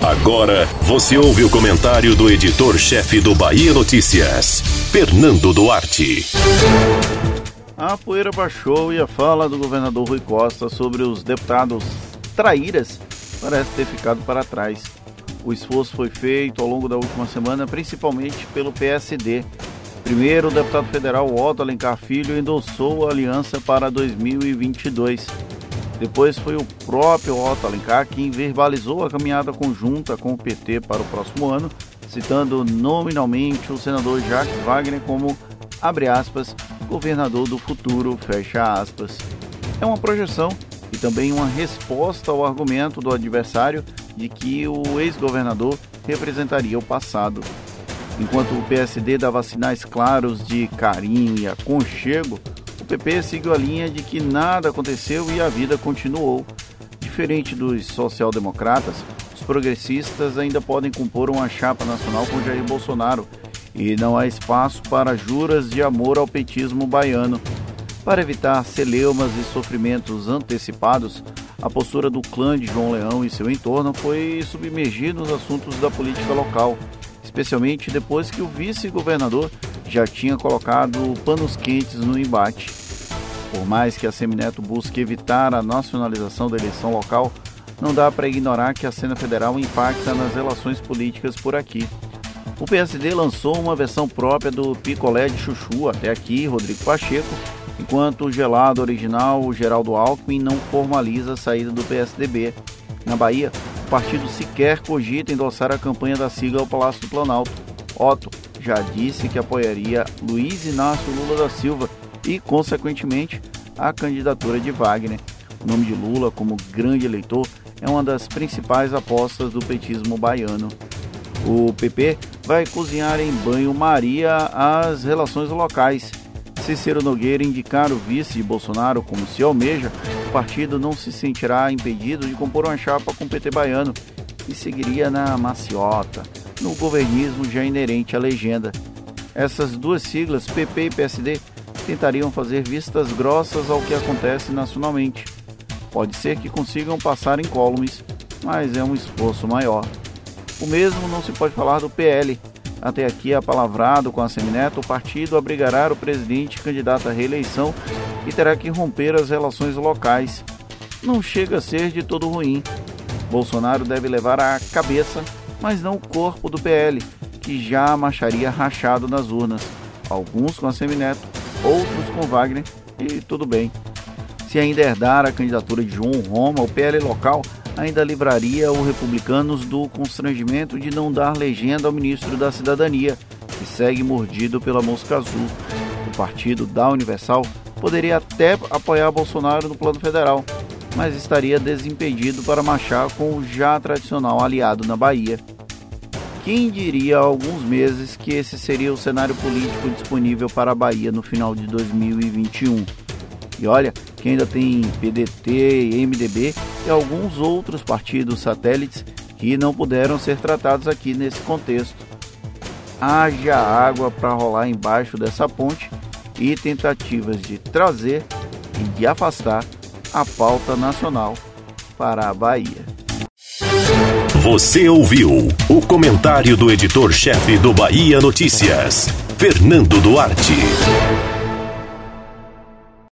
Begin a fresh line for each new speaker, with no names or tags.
Agora você ouve o comentário do editor-chefe do Bahia Notícias, Fernando Duarte.
A poeira baixou e a fala do governador Rui Costa sobre os deputados traíras parece ter ficado para trás. O esforço foi feito ao longo da última semana, principalmente pelo PSD. Primeiro, o deputado federal Otto Alencar Filho endossou a aliança para 2022. Depois foi o próprio Otto Alencar quem verbalizou a caminhada conjunta com o PT para o próximo ano, citando nominalmente o senador Jacques Wagner como, abre aspas, governador do futuro, fecha aspas. É uma projeção e também uma resposta ao argumento do adversário de que o ex-governador representaria o passado. Enquanto o PSD dava sinais claros de carinho e aconchego, o PP seguiu a linha de que nada aconteceu e a vida continuou. Diferente dos social-democratas, os progressistas ainda podem compor uma chapa nacional com Jair Bolsonaro e não há espaço para juras de amor ao petismo baiano. Para evitar celeumas e sofrimentos antecipados, a postura do clã de João Leão e seu entorno foi submergir nos assuntos da política local, especialmente depois que o vice-governador já tinha colocado panos quentes no embate. Por mais que a Semineto busque evitar a nacionalização da eleição local, não dá para ignorar que a cena federal impacta nas relações políticas por aqui. O PSD lançou uma versão própria do picolé de chuchu, até aqui, Rodrigo Pacheco, enquanto o gelado original, o Geraldo Alckmin, não formaliza a saída do PSDB. Na Bahia, partido sequer cogita endossar a campanha da sigla ao Palácio do Planalto. Otto já disse que apoiaria Luiz Inácio Lula da Silva e, consequentemente, a candidatura de Wagner. O nome de Lula como grande eleitor é uma das principais apostas do petismo baiano. O PP vai cozinhar em banho-maria as relações locais Cícero Nogueira indicar o vice de Bolsonaro como se almeja, o partido não se sentirá impedido de compor uma chapa com o PT baiano e seguiria na maciota, no governismo já inerente à legenda. Essas duas siglas, PP e PSD, tentariam fazer vistas grossas ao que acontece nacionalmente. Pode ser que consigam passar incólumes, mas é um esforço maior. O mesmo não se pode falar do PL, até aqui apalavrado com a Semineto, o partido abrigará o presidente candidato à reeleição e terá que romper as relações locais. Não chega a ser de todo ruim. Bolsonaro deve levar a cabeça, mas não o corpo do PL, que já marcharia rachado nas urnas. Alguns com a Semineto, outros com Wagner, e tudo bem. Se ainda herdar a candidatura de João Roma, o PL local ainda livraria os republicanos do constrangimento de não dar legenda ao ministro da Cidadania, que segue mordido pela mosca azul. O partido da Universal poderia até apoiar Bolsonaro no plano federal, mas estaria desimpedido para marchar com o já tradicional aliado na Bahia. Quem diria há alguns meses que esse seria o cenário político disponível para a Bahia no final de 2021? E olha, que ainda tem PDT, MDB e alguns outros partidos satélites que não puderam ser tratados aqui nesse contexto. Haja água para rolar embaixo dessa ponte e tentativas de trazer e de afastar a pauta nacional para a Bahia.
Você ouviu o comentário do editor-chefe do Bahia Notícias, Fernando Duarte.